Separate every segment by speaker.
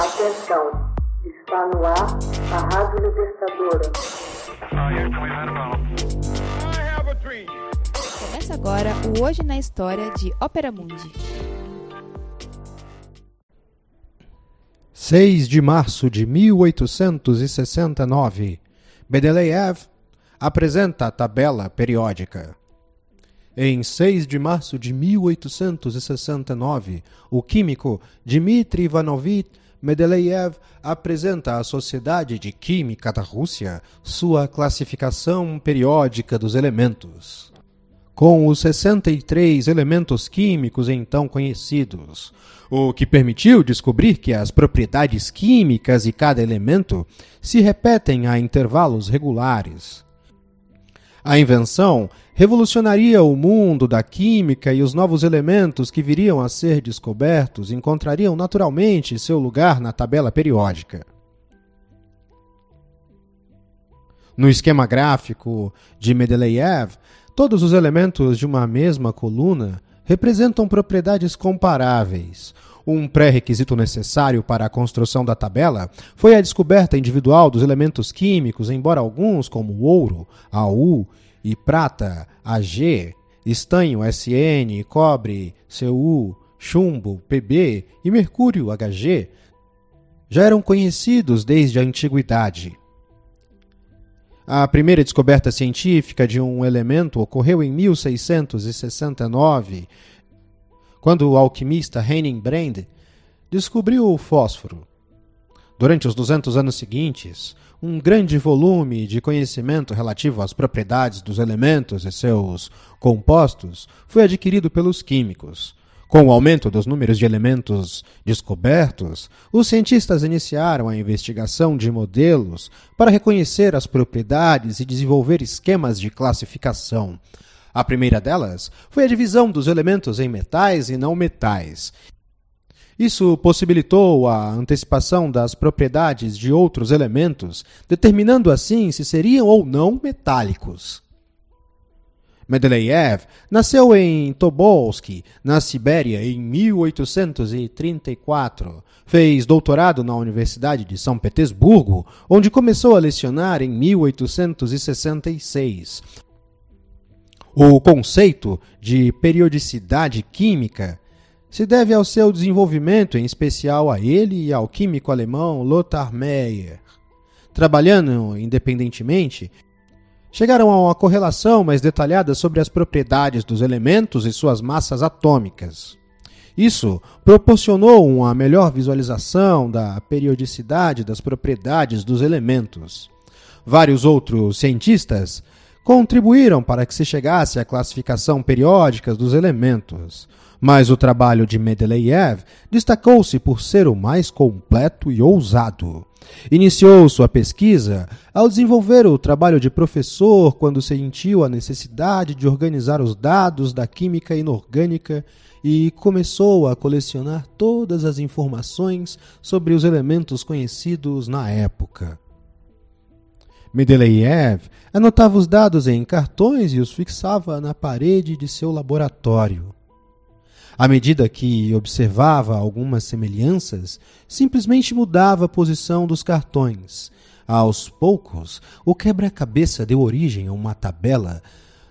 Speaker 1: Atenção, está no ar a Rádio Libertadora.
Speaker 2: Começa agora o Hoje na História de Ópera Mundi.
Speaker 3: 6 de março de 1869, Mendeleev apresenta a tabela periódica. Em 6 de março de 1869, o químico Dmitry Ivanovich Mendeleev apresenta à Sociedade de Química da Rússia sua classificação periódica dos elementos. Com os 63 elementos químicos então conhecidos, o que permitiu descobrir que as propriedades químicas de cada elemento se repetem a intervalos regulares. A invenção revolucionaria o mundo da química e os novos elementos que viriam a ser descobertos encontrariam naturalmente seu lugar na tabela periódica. No esquema gráfico de Mendeleev, todos os elementos de uma mesma coluna representam propriedades comparáveis. Um pré-requisito necessário para a construção da tabela foi a descoberta individual dos elementos químicos, embora alguns, como ouro, AU, e prata, AG, estanho, SN, cobre, CU, chumbo, PB e mercúrio, HG, já eram conhecidos desde a antiguidade. A primeira descoberta científica de um elemento ocorreu em 1669, quando o alquimista Henning Brand descobriu o fósforo. Durante os 200 anos seguintes, um grande volume de conhecimento relativo às propriedades dos elementos e seus compostos foi adquirido pelos químicos. Com o aumento dos números de elementos descobertos, os cientistas iniciaram a investigação de modelos para reconhecer as propriedades e desenvolver esquemas de classificação. A primeira delas foi a divisão dos elementos em metais e não metais, isso possibilitou a antecipação das propriedades de outros elementos, determinando assim se seriam ou não metálicos. Mendeleev nasceu em Tobolsk, na Sibéria, em 1834. Fez doutorado na Universidade de São Petersburgo, onde começou a lecionar em 1866. O conceito de periodicidade química se deve ao seu desenvolvimento, em especial a ele e ao químico alemão Lothar Meyer. Trabalhando independentemente, chegaram a uma correlação mais detalhada sobre as propriedades dos elementos e suas massas atômicas. Isso proporcionou uma melhor visualização da periodicidade das propriedades dos elementos. Vários outros cientistas contribuíram para que se chegasse à classificação periódica dos elementos. Mas o trabalho de Mendeleev destacou-se por ser o mais completo e ousado. Iniciou sua pesquisa ao desenvolver o trabalho de professor quando sentiu a necessidade de organizar os dados da química inorgânica e começou a colecionar todas as informações sobre os elementos conhecidos na época. Mendeleev anotava os dados em cartões e os fixava na parede de seu laboratório. À medida que observava algumas semelhanças, simplesmente mudava a posição dos cartões. Aos poucos, o quebra-cabeça deu origem a uma tabela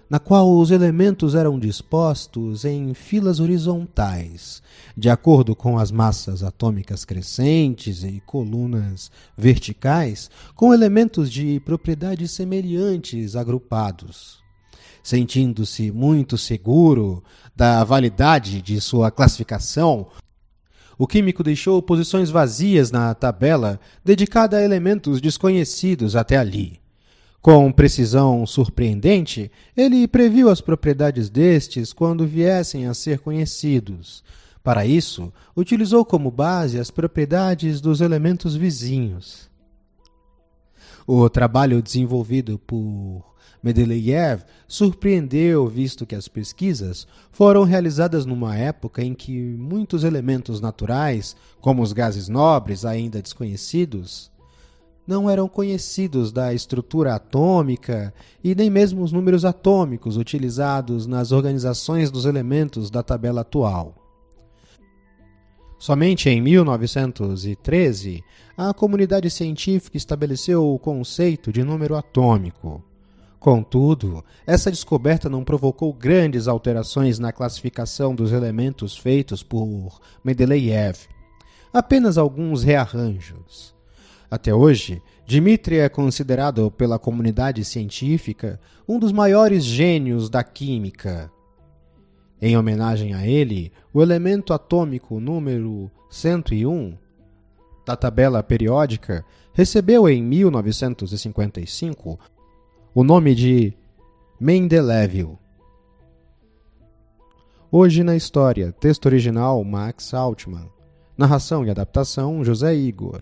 Speaker 3: na qual os elementos eram dispostos em filas horizontais, de acordo com as massas atômicas crescentes e colunas verticais, com elementos de propriedades semelhantes agrupados. Sentindo-se muito seguro da validade de sua classificação, o químico deixou posições vazias na tabela dedicada a elementos desconhecidos até ali. Com precisão surpreendente, ele previu as propriedades destes quando viessem a ser conhecidos. Para isso, utilizou como base as propriedades dos elementos vizinhos. O trabalho desenvolvido por Mendeleev surpreendeu, visto que as pesquisas foram realizadas numa época em que muitos elementos naturais, como os gases nobres ainda desconhecidos, não eram conhecidos da estrutura atômica e nem mesmo os números atômicos utilizados nas organizações dos elementos da tabela atual. Somente em 1913, a comunidade científica estabeleceu o conceito de número atômico. Contudo, essa descoberta não provocou grandes alterações na classificação dos elementos feitos por Mendeleev, apenas alguns rearranjos. Até hoje, Dmitri é considerado pela comunidade científica um dos maiores gênios da química. Em homenagem a ele, o elemento atômico número 101 da tabela periódica recebeu em 1955 o nome de Mendeleev. Hoje na história, texto original Max Altman, narração e adaptação José Igor.